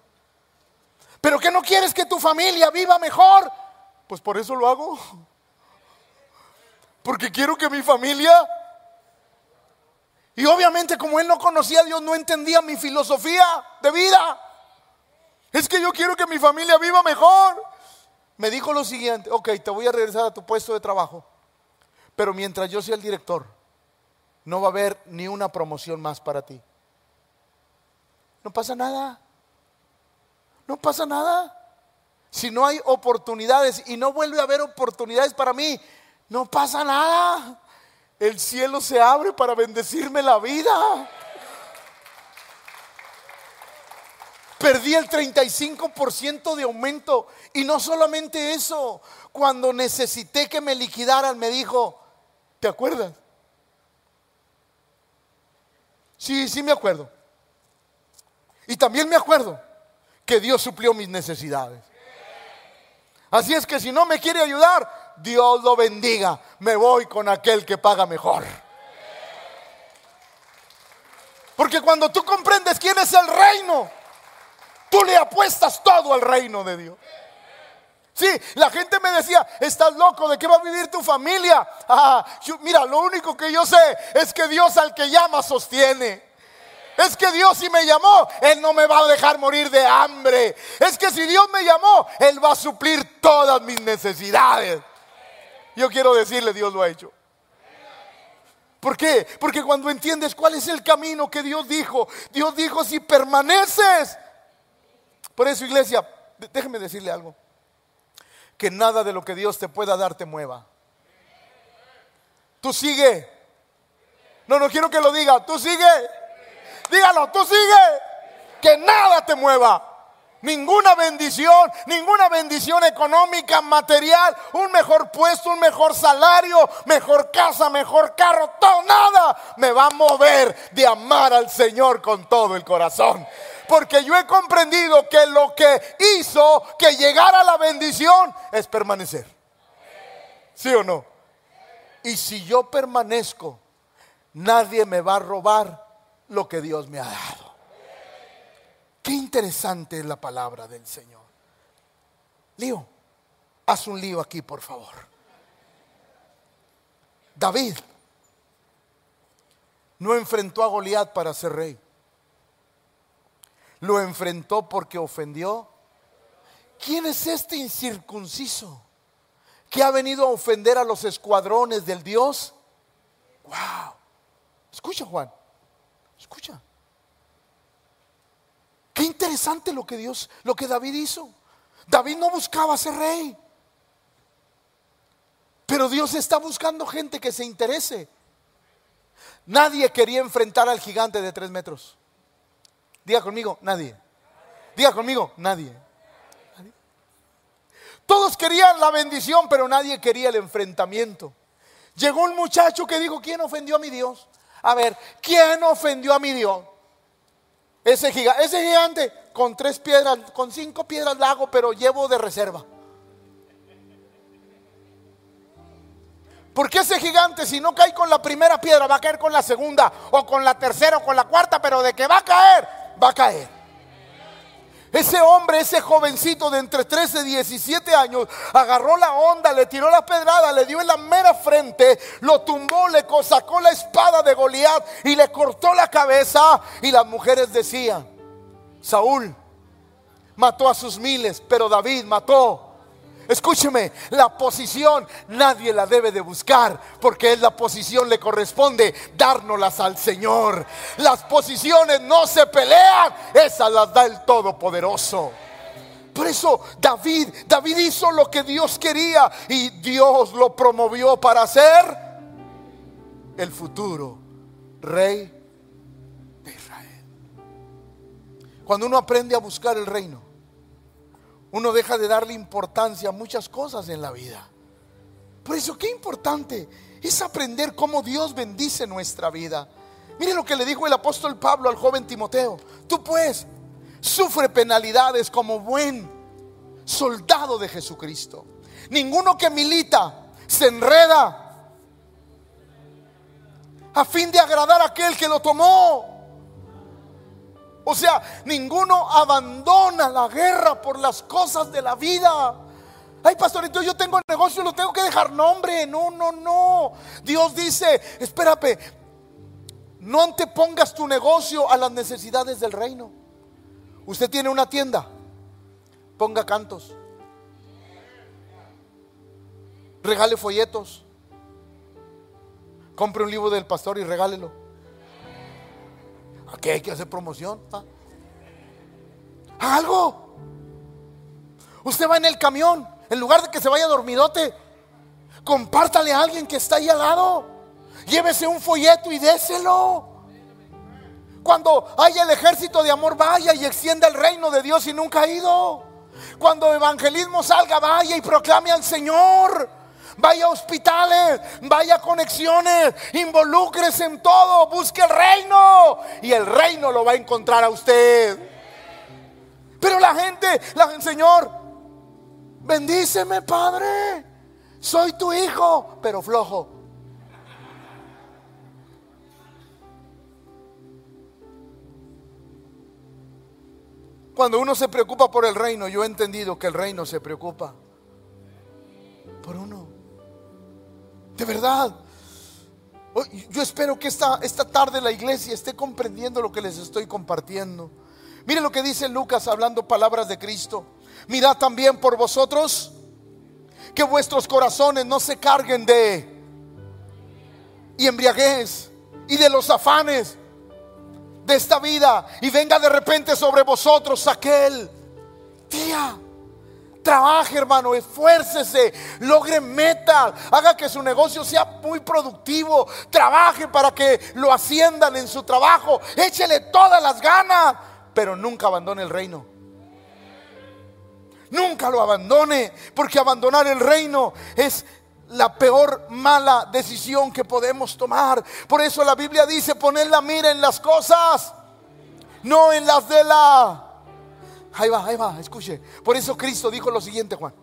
¿Pero qué no quieres que tu familia viva mejor? Pues por eso lo hago. Porque quiero que mi familia y obviamente como él no conocía a Dios, no entendía mi filosofía de vida. Es que yo quiero que mi familia viva mejor. Me dijo lo siguiente, ok, te voy a regresar a tu puesto de trabajo, pero mientras yo sea el director, no va a haber ni una promoción más para ti. No pasa nada. No pasa nada. Si no hay oportunidades y no vuelve a haber oportunidades para mí, no pasa nada. El cielo se abre para bendecirme la vida. Perdí el 35% de aumento. Y no solamente eso, cuando necesité que me liquidaran, me dijo, ¿te acuerdas? Sí, sí me acuerdo. Y también me acuerdo que Dios suplió mis necesidades. Así es que si no me quiere ayudar, Dios lo bendiga. Me voy con aquel que paga mejor. Porque cuando tú comprendes quién es el reino, tú le apuestas todo al reino de Dios. Sí, la gente me decía, estás loco, ¿de qué va a vivir tu familia? Ah, mira, lo único que yo sé es que Dios al que llama sostiene. Es que Dios si me llamó, Él no me va a dejar morir de hambre. Es que si Dios me llamó, Él va a suplir todas mis necesidades. Yo quiero decirle, Dios lo ha hecho. ¿Por qué? Porque cuando entiendes cuál es el camino que Dios dijo, Dios dijo, si permaneces. Por eso, iglesia, déjeme decirle algo. Que nada de lo que Dios te pueda dar te mueva. Tú sigue. No, no quiero que lo diga. Tú sigue. Dígalo, tú sigue. Que nada te mueva. Ninguna bendición, ninguna bendición económica, material, un mejor puesto, un mejor salario, mejor casa, mejor carro, todo, nada me va a mover de amar al Señor con todo el corazón. Porque yo he comprendido que lo que hizo que llegara la bendición es permanecer. ¿Sí o no? Y si yo permanezco, nadie me va a robar lo que Dios me ha dado. Qué interesante es la palabra del Señor. Lío, haz un lío aquí, por favor. David no enfrentó a Goliat para ser rey. Lo enfrentó porque ofendió. ¿Quién es este incircunciso que ha venido a ofender a los escuadrones del Dios? Wow. Escucha, Juan. Escucha. Qué interesante lo que Dios, lo que David hizo. David no buscaba ser rey. Pero Dios está buscando gente que se interese. Nadie quería enfrentar al gigante de tres metros. Diga conmigo, nadie. Diga conmigo, nadie. nadie. Todos querían la bendición, pero nadie quería el enfrentamiento. Llegó un muchacho que dijo, ¿quién ofendió a mi Dios? A ver, ¿quién ofendió a mi Dios? Ese gigante, ese gigante con tres piedras, con cinco piedras la hago, pero llevo de reserva. Porque ese gigante, si no cae con la primera piedra, va a caer con la segunda, o con la tercera, o con la cuarta, pero de que va a caer, va a caer. Ese hombre, ese jovencito de entre 13 y 17 años, agarró la onda, le tiró la pedrada, le dio en la mera frente, lo tumbó, le sacó la espada de Goliat y le cortó la cabeza. Y las mujeres decían, Saúl mató a sus miles, pero David mató Escúcheme, la posición nadie la debe de buscar porque es la posición le corresponde dárnoslas al Señor. Las posiciones no se pelean, esas las da el Todopoderoso. Por eso David, David hizo lo que Dios quería y Dios lo promovió para ser el futuro rey de Israel. Cuando uno aprende a buscar el reino, uno deja de darle importancia a muchas cosas en la vida. Por eso, qué importante es aprender cómo Dios bendice nuestra vida. Mire lo que le dijo el apóstol Pablo al joven Timoteo. Tú pues sufre penalidades como buen soldado de Jesucristo. Ninguno que milita se enreda a fin de agradar a aquel que lo tomó. O sea, ninguno abandona la guerra por las cosas de la vida. Ay, pastorito, yo tengo el negocio, lo tengo que dejar. nombre. no, no, no. Dios dice, espérate, no antepongas tu negocio a las necesidades del reino. Usted tiene una tienda, ponga cantos, regale folletos, compre un libro del pastor y regálelo. Aquí hay que hacer promoción. Algo. Usted va en el camión, en lugar de que se vaya dormidote, compártale a alguien que está ahí al lado. Llévese un folleto y déselo. Cuando haya el ejército de amor, vaya y extienda el reino de Dios y nunca ha ido. Cuando evangelismo salga, vaya y proclame al Señor. Vaya a hospitales, vaya a conexiones, involúcrese en todo, busque el reino y el reino lo va a encontrar a usted. Pero la gente, Señor, bendíceme, Padre. Soy tu hijo, pero flojo. Cuando uno se preocupa por el reino, yo he entendido que el reino se preocupa De verdad. Yo espero que esta, esta tarde la iglesia esté comprendiendo lo que les estoy compartiendo. Mire lo que dice Lucas hablando palabras de Cristo. Mirad también por vosotros que vuestros corazones no se carguen de y embriaguez y de los afanes de esta vida y venga de repente sobre vosotros aquel día. Trabaje, hermano, esfuércese, logre metas, haga que su negocio sea muy productivo, trabaje para que lo asciendan en su trabajo, échele todas las ganas, pero nunca abandone el reino. Nunca lo abandone, porque abandonar el reino es la peor mala decisión que podemos tomar. Por eso la Biblia dice, poner la mira en las cosas, no en las de la... Ahí va, ahí va, escuche. Por eso Cristo dijo lo siguiente, Juan.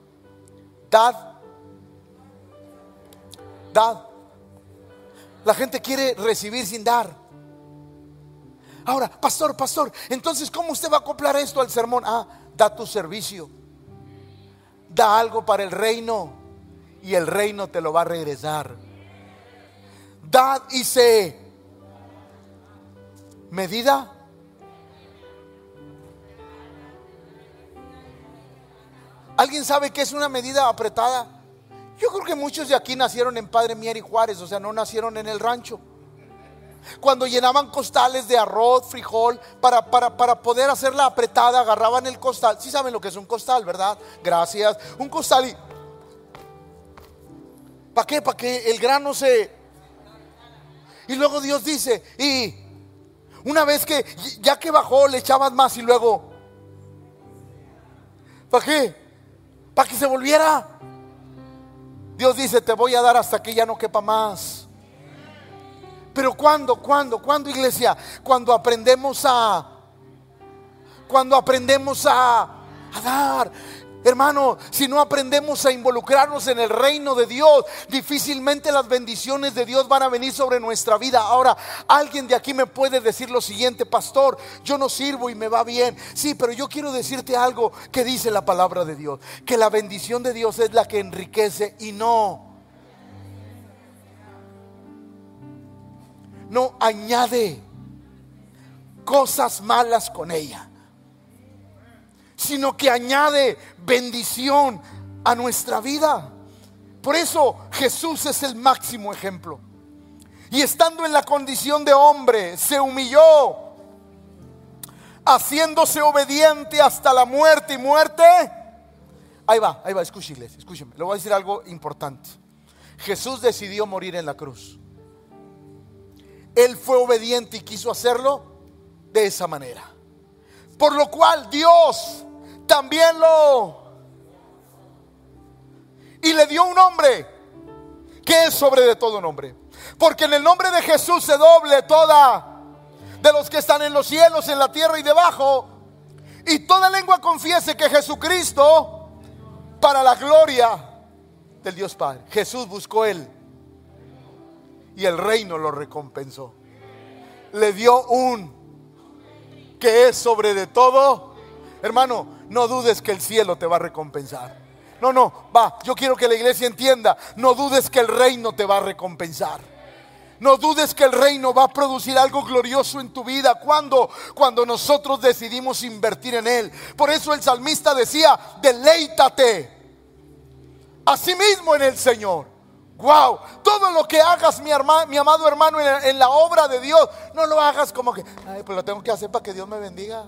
Dad. Dad. La gente quiere recibir sin dar. Ahora, pastor, pastor, entonces, ¿cómo usted va a acoplar esto al sermón? Ah, da tu servicio. Da algo para el reino y el reino te lo va a regresar. Dad y se medida. ¿Alguien sabe qué es una medida apretada? Yo creo que muchos de aquí nacieron en Padre Mier y Juárez, o sea, no nacieron en el rancho. Cuando llenaban costales de arroz, frijol, para, para, para poder hacerla apretada, agarraban el costal. Sí saben lo que es un costal, ¿verdad? Gracias. Un costal y ¿Para qué? Para que el grano se... Y luego Dios dice, y una vez que ya que bajó le echabas más y luego... ¿Para qué? Para que se volviera. Dios dice, te voy a dar hasta que ya no quepa más. Pero ¿cuándo? ¿Cuándo? ¿Cuándo iglesia? Cuando aprendemos a... Cuando aprendemos a, a dar. Hermano, si no aprendemos a involucrarnos en el reino de Dios, difícilmente las bendiciones de Dios van a venir sobre nuestra vida. Ahora, alguien de aquí me puede decir lo siguiente, pastor, yo no sirvo y me va bien. Sí, pero yo quiero decirte algo que dice la palabra de Dios, que la bendición de Dios es la que enriquece y no no añade cosas malas con ella sino que añade bendición a nuestra vida. Por eso Jesús es el máximo ejemplo. Y estando en la condición de hombre, se humilló, haciéndose obediente hasta la muerte y muerte. Ahí va, ahí va, escúcheme, escúcheme. Le voy a decir algo importante. Jesús decidió morir en la cruz. Él fue obediente y quiso hacerlo de esa manera. Por lo cual Dios también lo... Y le dio un nombre que es sobre de todo nombre. Porque en el nombre de Jesús se doble toda de los que están en los cielos, en la tierra y debajo. Y toda lengua confiese que Jesucristo, para la gloria del Dios Padre, Jesús buscó él. Y el reino lo recompensó. Le dio un que es sobre de todo. Hermano, no dudes que el cielo te va a recompensar. No, no, va, yo quiero que la iglesia entienda, no dudes que el reino te va a recompensar. No dudes que el reino va a producir algo glorioso en tu vida. cuando Cuando nosotros decidimos invertir en él. Por eso el salmista decía, deleítate a mismo en el Señor. Wow, todo lo que hagas, mi, mi amado hermano, en, la obra de Dios, no lo hagas como que, ay, pues lo tengo que hacer para que Dios me bendiga.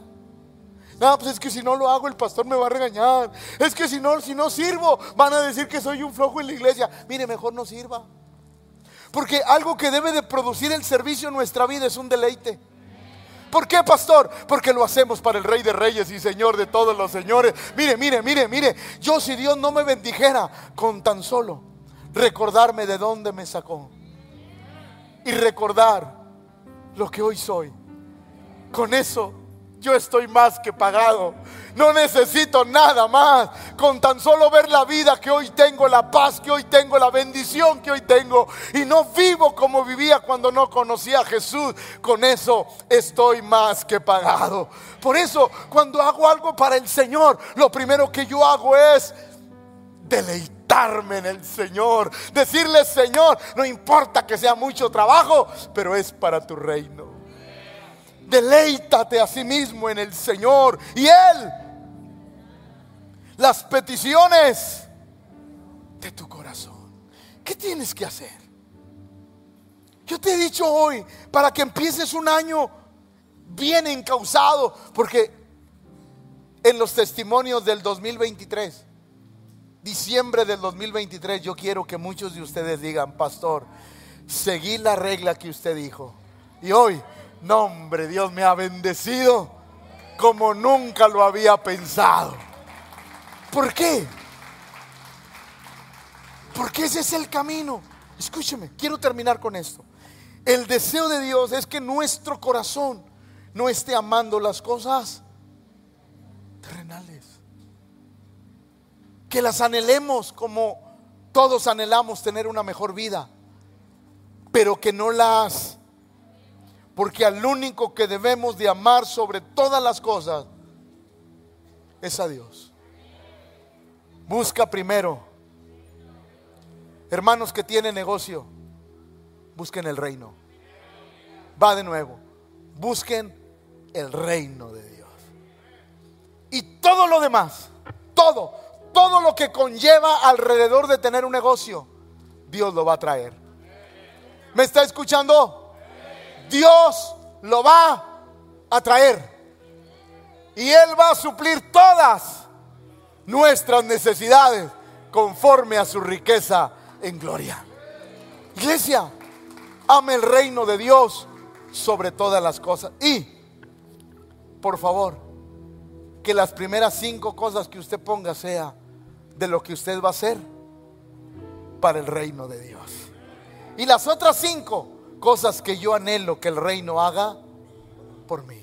No, pues es que si no lo hago, el pastor me va a regañar. Es que si no, si no sirvo, van a decir que soy un flojo en la iglesia. Mire, mejor no sirva. Porque algo que debe de producir el servicio en nuestra vida es un deleite. ¿Por qué, pastor? Porque lo hacemos para el Rey de Reyes y Señor de todos los señores. Mire, mire, mire, mire. Yo si Dios no me bendijera con tan solo recordarme de dónde me sacó. Y recordar lo que hoy soy. Con eso yo estoy más que pagado. No necesito nada más. Con tan solo ver la vida que hoy tengo, la paz que hoy tengo, la bendición que hoy tengo. Y no vivo como vivía cuando no conocía a Jesús. Con eso estoy más que pagado. Por eso cuando hago algo para el Señor, lo primero que yo hago es deleitarme en el Señor. Decirle, Señor, no importa que sea mucho trabajo, pero es para tu reino. Deleítate a sí mismo en el Señor y Él las peticiones de tu corazón. ¿Qué tienes que hacer? Yo te he dicho hoy, para que empieces un año bien encausado, porque en los testimonios del 2023, diciembre del 2023, yo quiero que muchos de ustedes digan, pastor, seguí la regla que usted dijo. Y hoy no, hombre, Dios me ha bendecido como nunca lo había pensado. ¿Por qué? Porque ese es el camino. Escúcheme, quiero terminar con esto. El deseo de Dios es que nuestro corazón no esté amando las cosas terrenales. Que las anhelemos como todos anhelamos tener una mejor vida, pero que no las porque al único que debemos de amar sobre todas las cosas es a Dios. Busca primero. Hermanos que tienen negocio, busquen el reino. Va de nuevo. Busquen el reino de Dios. Y todo lo demás, todo, todo lo que conlleva alrededor de tener un negocio, Dios lo va a traer. ¿Me está escuchando? Dios lo va a traer. Y Él va a suplir todas nuestras necesidades conforme a su riqueza en gloria. Iglesia, ame el reino de Dios sobre todas las cosas. Y, por favor, que las primeras cinco cosas que usted ponga sea de lo que usted va a hacer para el reino de Dios. Y las otras cinco cosas que yo anhelo que el reino haga por mí.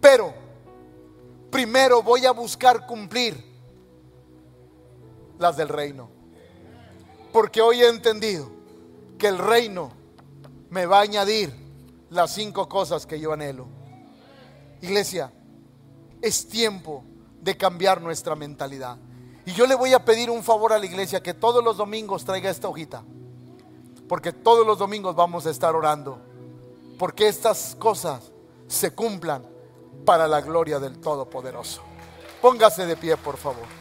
Pero primero voy a buscar cumplir las del reino. Porque hoy he entendido que el reino me va a añadir las cinco cosas que yo anhelo. Iglesia, es tiempo de cambiar nuestra mentalidad. Y yo le voy a pedir un favor a la iglesia que todos los domingos traiga esta hojita porque todos los domingos vamos a estar orando, porque estas cosas se cumplan para la gloria del Todopoderoso. Póngase de pie, por favor.